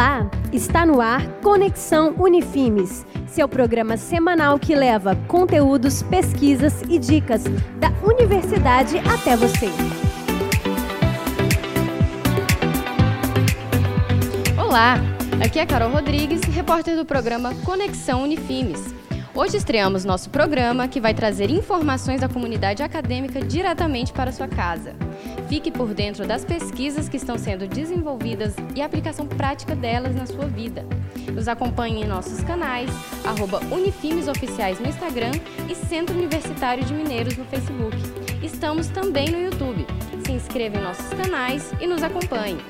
Olá, está no ar Conexão Unifimes, seu programa semanal que leva conteúdos, pesquisas e dicas da universidade até você. Olá, aqui é Carol Rodrigues, repórter do programa Conexão Unifimes. Hoje estreamos nosso programa que vai trazer informações da comunidade acadêmica diretamente para sua casa. Fique por dentro das pesquisas que estão sendo desenvolvidas e a aplicação prática delas na sua vida. Nos acompanhe em nossos canais, arroba Unifimes Oficiais no Instagram e Centro Universitário de Mineiros no Facebook. Estamos também no YouTube. Se inscreva em nossos canais e nos acompanhe.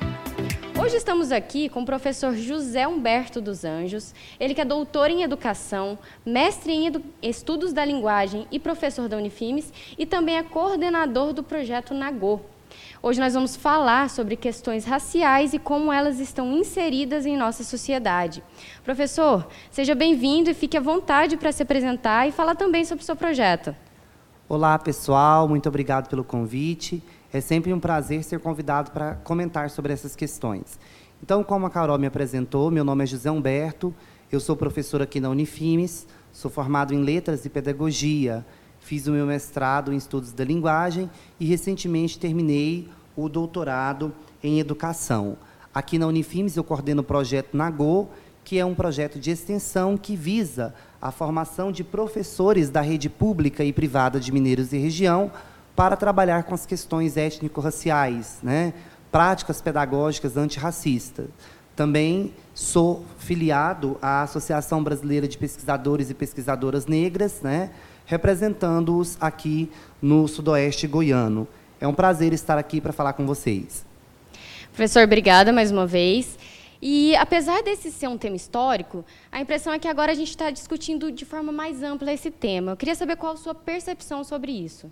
Hoje estamos aqui com o professor José Humberto dos Anjos, ele que é doutor em educação, mestre em edu estudos da linguagem e professor da Unifimes e também é coordenador do projeto Nagô. Hoje nós vamos falar sobre questões raciais e como elas estão inseridas em nossa sociedade. Professor, seja bem-vindo e fique à vontade para se apresentar e falar também sobre o seu projeto. Olá, pessoal, muito obrigado pelo convite. É sempre um prazer ser convidado para comentar sobre essas questões. Então, como a Carol me apresentou, meu nome é José Humberto, eu sou professor aqui na Unifimes, sou formado em Letras e Pedagogia, fiz o meu mestrado em Estudos da Linguagem e recentemente terminei o doutorado em Educação. Aqui na Unifimes eu coordeno o projeto NAGO, que é um projeto de extensão que visa a formação de professores da rede pública e privada de Mineiros e região para trabalhar com as questões étnico-raciais, né? práticas pedagógicas antirracistas. Também sou filiado à Associação Brasileira de Pesquisadores e Pesquisadoras Negras, né? Representando-os aqui no Sudoeste Goiano. É um prazer estar aqui para falar com vocês. Professor, obrigada mais uma vez. E apesar desse ser um tema histórico, a impressão é que agora a gente está discutindo de forma mais ampla esse tema. Eu queria saber qual a sua percepção sobre isso.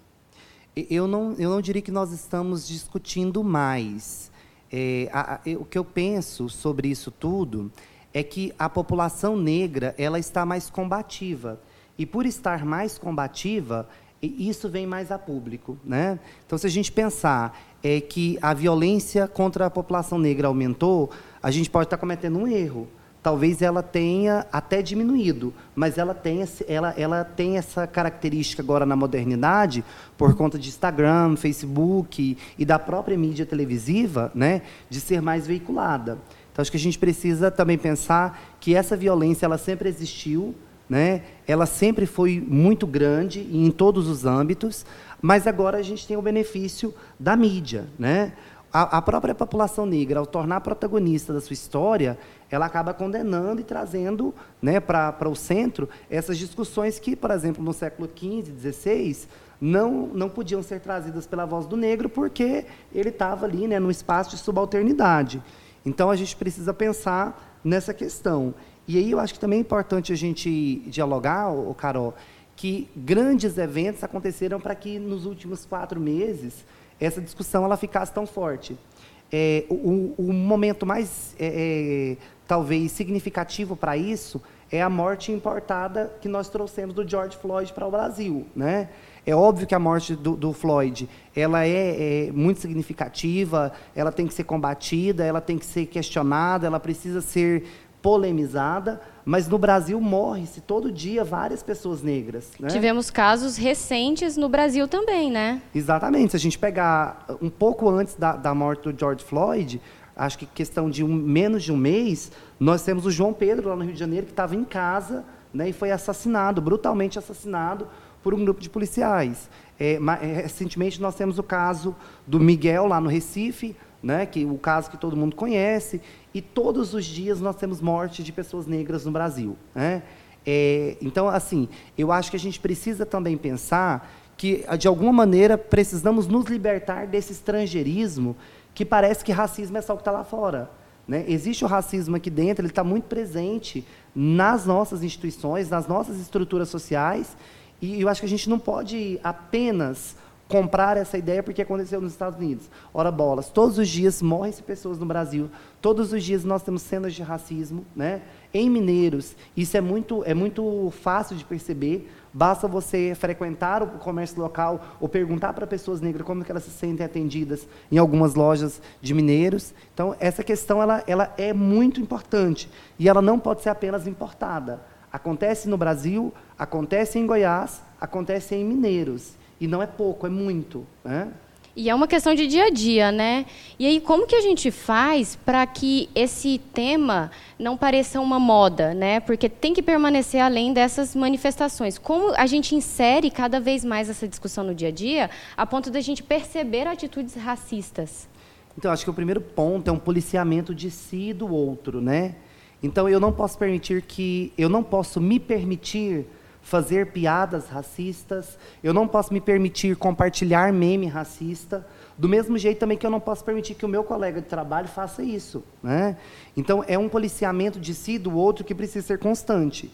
Eu não, eu não diria que nós estamos discutindo mais. É, a, a, o que eu penso sobre isso tudo é que a população negra ela está mais combativa. E por estar mais combativa, isso vem mais a público. Né? Então, se a gente pensar é, que a violência contra a população negra aumentou, a gente pode estar cometendo um erro talvez ela tenha até diminuído, mas ela tem, ela, ela tem essa característica agora na modernidade, por conta de Instagram, Facebook e da própria mídia televisiva, né, de ser mais veiculada. Então, acho que a gente precisa também pensar que essa violência ela sempre existiu, né, ela sempre foi muito grande em todos os âmbitos, mas agora a gente tem o benefício da mídia. Né? A, a própria população negra, ao tornar protagonista da sua história, ela acaba condenando e trazendo né, para o centro essas discussões que, por exemplo, no século XV, XVI, não, não podiam ser trazidas pela voz do negro porque ele estava ali né, num espaço de subalternidade. Então, a gente precisa pensar nessa questão. E aí eu acho que também é importante a gente dialogar, o Carol, que grandes eventos aconteceram para que nos últimos quatro meses essa discussão ela ficasse tão forte. É, o, o, momento mais é, é talvez significativo para isso é a morte importada que nós trouxemos do George Floyd para o Brasil, né? É óbvio que a morte do, do Floyd ela é, é, muito significativa, ela tem que ser combatida, ela tem que ser questionada, ela precisa ser polemizada, mas no Brasil morre-se todo dia várias pessoas negras. Né? Tivemos casos recentes no Brasil também, né? Exatamente. Se a gente pegar um pouco antes da, da morte do George Floyd, acho que questão de um, menos de um mês, nós temos o João Pedro, lá no Rio de Janeiro, que estava em casa né, e foi assassinado, brutalmente assassinado por um grupo de policiais. É, é, recentemente, nós temos o caso do Miguel, lá no Recife, né, que o caso que todo mundo conhece, e todos os dias nós temos morte de pessoas negras no Brasil. Né? É, então, assim, eu acho que a gente precisa também pensar que, de alguma maneira, precisamos nos libertar desse estrangeirismo que parece que racismo é só o que está lá fora. Né? Existe o racismo aqui dentro, ele está muito presente nas nossas instituições, nas nossas estruturas sociais, e eu acho que a gente não pode apenas comprar essa ideia porque aconteceu nos Estados Unidos. Ora bolas, todos os dias morrem-se pessoas no Brasil, todos os dias nós temos cenas de racismo, né? Em Mineiros, isso é muito, é muito fácil de perceber. Basta você frequentar o comércio local ou perguntar para pessoas negras como que elas se sentem atendidas em algumas lojas de mineiros. Então, essa questão ela, ela é muito importante e ela não pode ser apenas importada. Acontece no Brasil, acontece em Goiás, acontece em Mineiros. E não é pouco, é muito. Né? E é uma questão de dia a dia, né? E aí, como que a gente faz para que esse tema não pareça uma moda, né? Porque tem que permanecer além dessas manifestações. Como a gente insere cada vez mais essa discussão no dia a dia, a ponto da gente perceber atitudes racistas? Então, acho que o primeiro ponto é um policiamento de si e do outro, né? Então, eu não posso permitir que, eu não posso me permitir fazer piadas racistas, eu não posso me permitir compartilhar meme racista, do mesmo jeito também que eu não posso permitir que o meu colega de trabalho faça isso. Né? Então, é um policiamento de si do outro que precisa ser constante.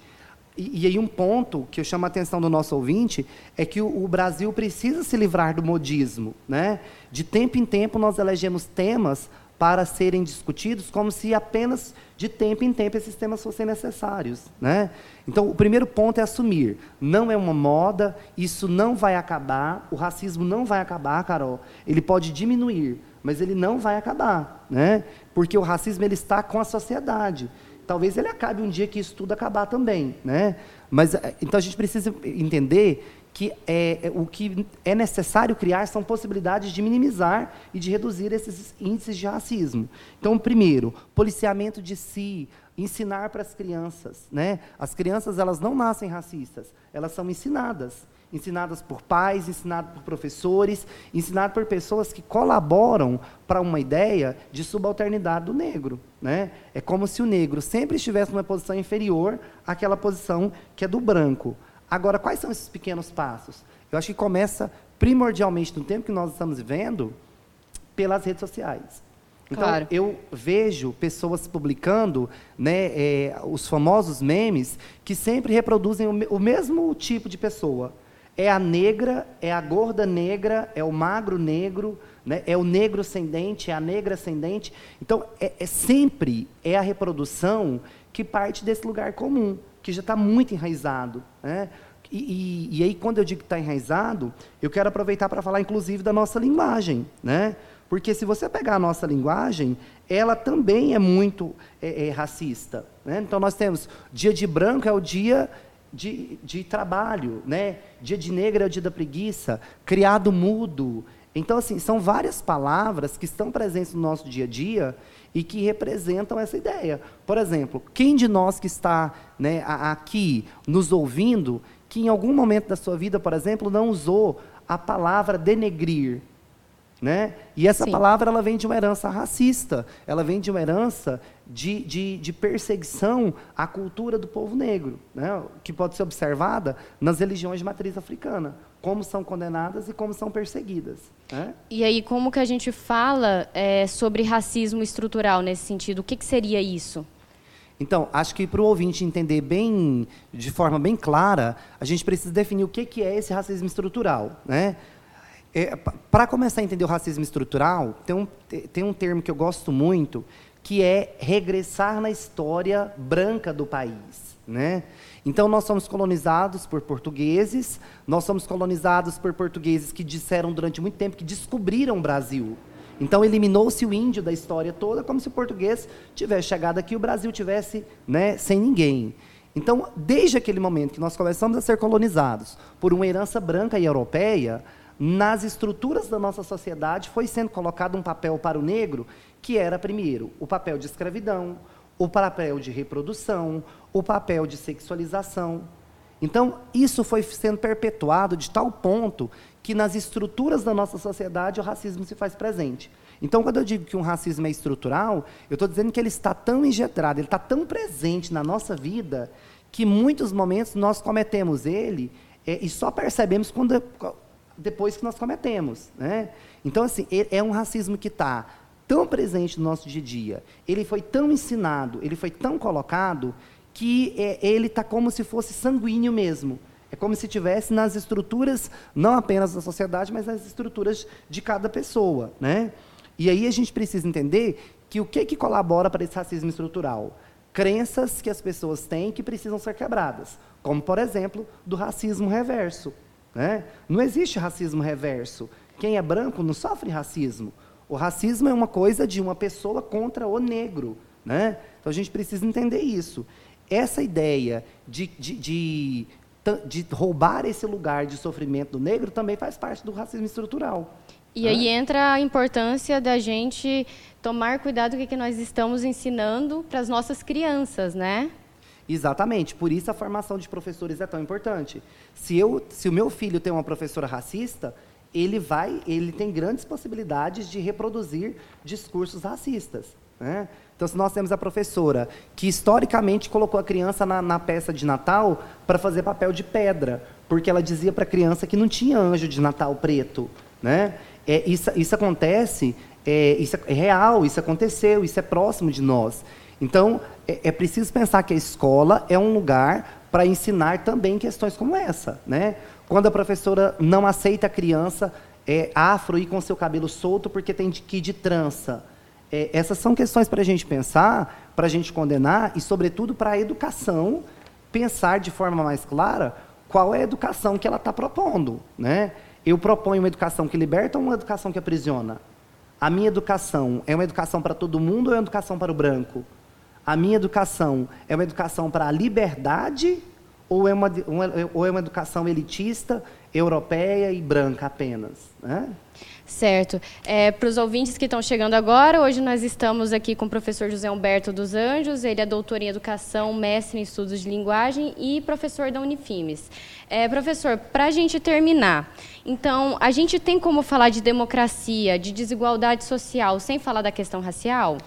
E, e aí um ponto que eu chamo a atenção do nosso ouvinte é que o, o, Brasil precisa se livrar do modismo. Né? De tempo em tempo, nós elegemos temas para serem discutidos como se apenas de tempo em tempo esses temas fossem necessários. Né? Então, o primeiro ponto é assumir. Não é uma moda, isso não vai acabar, o racismo não vai acabar, Carol. Ele pode diminuir, mas ele não vai acabar. Né? Porque o racismo ele está com a sociedade. Talvez ele acabe um dia que isso tudo acabar também. Né? Mas, eh, então, a gente precisa entender que é, é, o que é necessário criar são possibilidades de minimizar e de reduzir esses índices de racismo. Então, primeiro, policiamento de si, ensinar para as crianças, né? As crianças elas não nascem racistas, elas são ensinadas, ensinadas por pais, ensinadas por professores, ensinadas por pessoas que colaboram para uma ideia de subalternidade do negro, né? É como se o negro sempre estivesse numa posição inferior àquela posição que é do branco. Agora, quais são esses pequenos passos? Eu acho que começa primordialmente no tempo que nós estamos vivendo pelas redes sociais. Então, claro. eu vejo pessoas publicando né, é, os famosos memes que sempre reproduzem o, o, mesmo tipo de pessoa. É a negra, é a gorda negra, é o magro negro, né, é o negro ascendente, é a negra ascendente. Então, é, é sempre é a reprodução que parte desse lugar comum que já está muito enraizado. Né? E, e, e, aí, quando eu digo que está enraizado, eu quero aproveitar para falar, inclusive, da nossa linguagem. Né? Porque se você pegar a nossa linguagem, ela também é muito é, é, racista. Né? Então, nós temos dia de branco é o dia de, de trabalho, né? dia de negra é o dia da preguiça, criado mudo. Então, assim, são várias palavras que estão presentes no nosso dia a dia e que representam essa ideia. Por exemplo, quem de nós que está né, aqui nos ouvindo, que em algum momento da sua vida, por exemplo, não usou a palavra denegrir? Né? E essa Sim. palavra ela vem de uma herança racista, ela vem de uma herança de, de, de, perseguição à cultura do povo negro, né? que pode ser observada nas religiões de matriz africana como são condenadas e como são perseguidas. Né? E aí, como que a gente fala é, sobre racismo estrutural nesse sentido? O que, que seria isso? Então, acho que para o ouvinte entender bem, de forma bem clara, a gente precisa definir o que, que é esse racismo estrutural. Né? É, para começar a entender o racismo estrutural, tem um, tem um termo que eu gosto muito, que é regressar na história branca do país. Né? Então, nós somos colonizados por portugueses, nós somos colonizados por portugueses que disseram durante muito tempo que descobriram o Brasil. Então, eliminou-se o índio da história toda, como se o português tivesse chegado aqui e o Brasil tivesse né, sem ninguém. Então, desde aquele momento que nós começamos a ser colonizados por uma herança branca e europeia, nas estruturas da nossa sociedade foi sendo colocado um papel para o negro que era, primeiro, o papel de escravidão, o papel de reprodução, o papel de sexualização. Então, isso foi sendo perpetuado de tal ponto que nas estruturas da nossa sociedade o racismo se faz presente. Então, quando eu digo que um racismo é estrutural, eu estou dizendo que ele está tão injetado, ele está tão presente na nossa vida, que em muitos momentos nós cometemos ele é, e só percebemos quando, depois que nós cometemos. Né? Então, assim, é um racismo que está tão presente no nosso dia a dia, ele foi tão ensinado, ele foi tão colocado, que é, ele está como se fosse sanguíneo mesmo. É como se tivesse nas estruturas, não apenas da sociedade, mas nas estruturas de cada pessoa. Né? E aí a gente precisa entender que o que, que colabora para esse racismo estrutural? crenças que as pessoas têm que precisam ser quebradas, como, por exemplo, do racismo reverso. Né? Não existe racismo reverso. Quem é branco não sofre racismo. O racismo é uma coisa de uma pessoa contra o negro. Né? Então a gente precisa entender isso. Essa ideia de, de, de, de roubar esse lugar de sofrimento do negro também faz parte do racismo estrutural. E aí entra a importância da gente tomar cuidado com o que nós estamos ensinando para as nossas crianças, né? Exatamente, por isso a formação de professores é tão importante. Se, eu, se o meu filho tem uma professora racista, ele vai, ele tem grandes possibilidades de reproduzir discursos racistas. Né? Então, se nós temos a professora que historicamente colocou a criança na, na peça de Natal para fazer papel de pedra, porque ela dizia para a criança que não tinha anjo de Natal preto, né? É, isso, isso acontece, é, isso é real, isso aconteceu, isso é próximo de nós. Então, é, é preciso pensar que a escola é um lugar para ensinar também questões como essa. Né? Quando a professora não aceita a criança é, afro ir com seu cabelo solto porque tem que ir de trança. É, essas são questões para a gente pensar, para a gente condenar e, sobretudo, para a educação pensar de forma mais clara qual é a educação que ela está propondo. Né? Eu proponho uma educação que liberta ou uma educação que aprisiona? A minha educação é uma educação para todo mundo ou é uma educação para o branco? A minha educação é uma educação para a liberdade ou é uma, ou é uma educação elitista, europeia e branca apenas? Né? Certo. É, Para os ouvintes que estão chegando agora, hoje nós estamos aqui com o professor José Humberto dos Anjos, ele é doutor em Educação, mestre em Estudos de Linguagem e professor da Unifimes. É, professor, para a gente terminar, então, a gente tem como falar de democracia, de desigualdade social, sem falar da questão racial?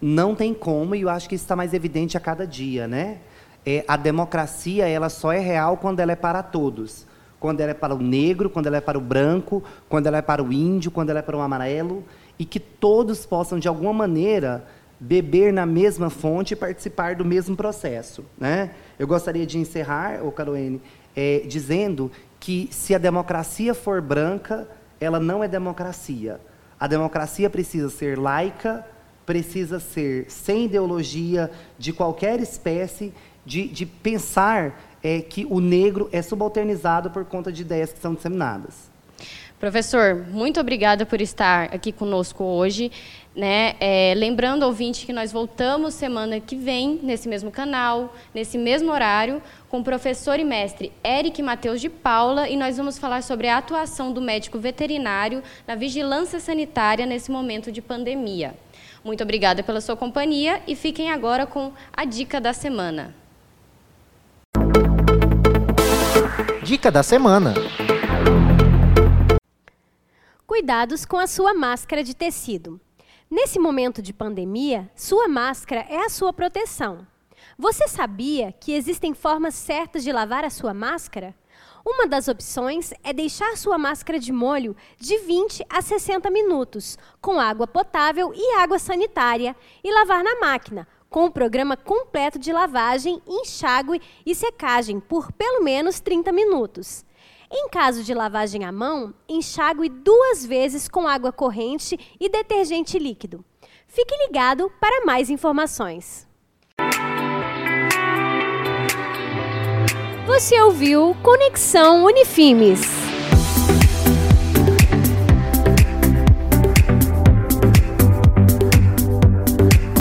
Não tem como, e eu acho que isso está mais evidente a cada dia, né? É, a democracia, ela só é real quando ela é para todos quando ela é para o negro, quando ela é para o branco, quando ela é para o índio, quando ela é para o amarelo, e que todos possam, de alguma maneira, beber na mesma fonte e participar do mesmo processo. Né? Eu gostaria de encerrar, ô Caroene, é, dizendo que se a democracia for branca, ela não é democracia. A democracia precisa ser laica, precisa ser sem ideologia de qualquer espécie, de, de pensar é que o negro é subalternizado por conta de ideias que são disseminadas. Professor, muito obrigada por estar aqui conosco hoje. Né? É, lembrando, ouvinte, que nós voltamos semana que vem, nesse mesmo canal, nesse mesmo horário, com o professor e mestre Eric Mateus de Paula, e nós vamos falar sobre a atuação do médico veterinário na vigilância sanitária nesse momento de pandemia. Muito obrigada pela sua companhia e fiquem agora com a dica da semana. Dica da semana. Cuidados com a sua máscara de tecido. Nesse momento de pandemia, sua máscara é a sua proteção. Você sabia que existem formas certas de lavar a sua máscara? Uma das opções é deixar sua máscara de molho de 20 a 60 minutos, com água potável e água sanitária, e lavar na máquina, com o programa completo de lavagem, enxágue e secagem por pelo menos 30 minutos. Em caso de lavagem à mão, enxágue duas vezes com água corrente e detergente líquido. Fique ligado para mais informações. Você ouviu Conexão Unifimes.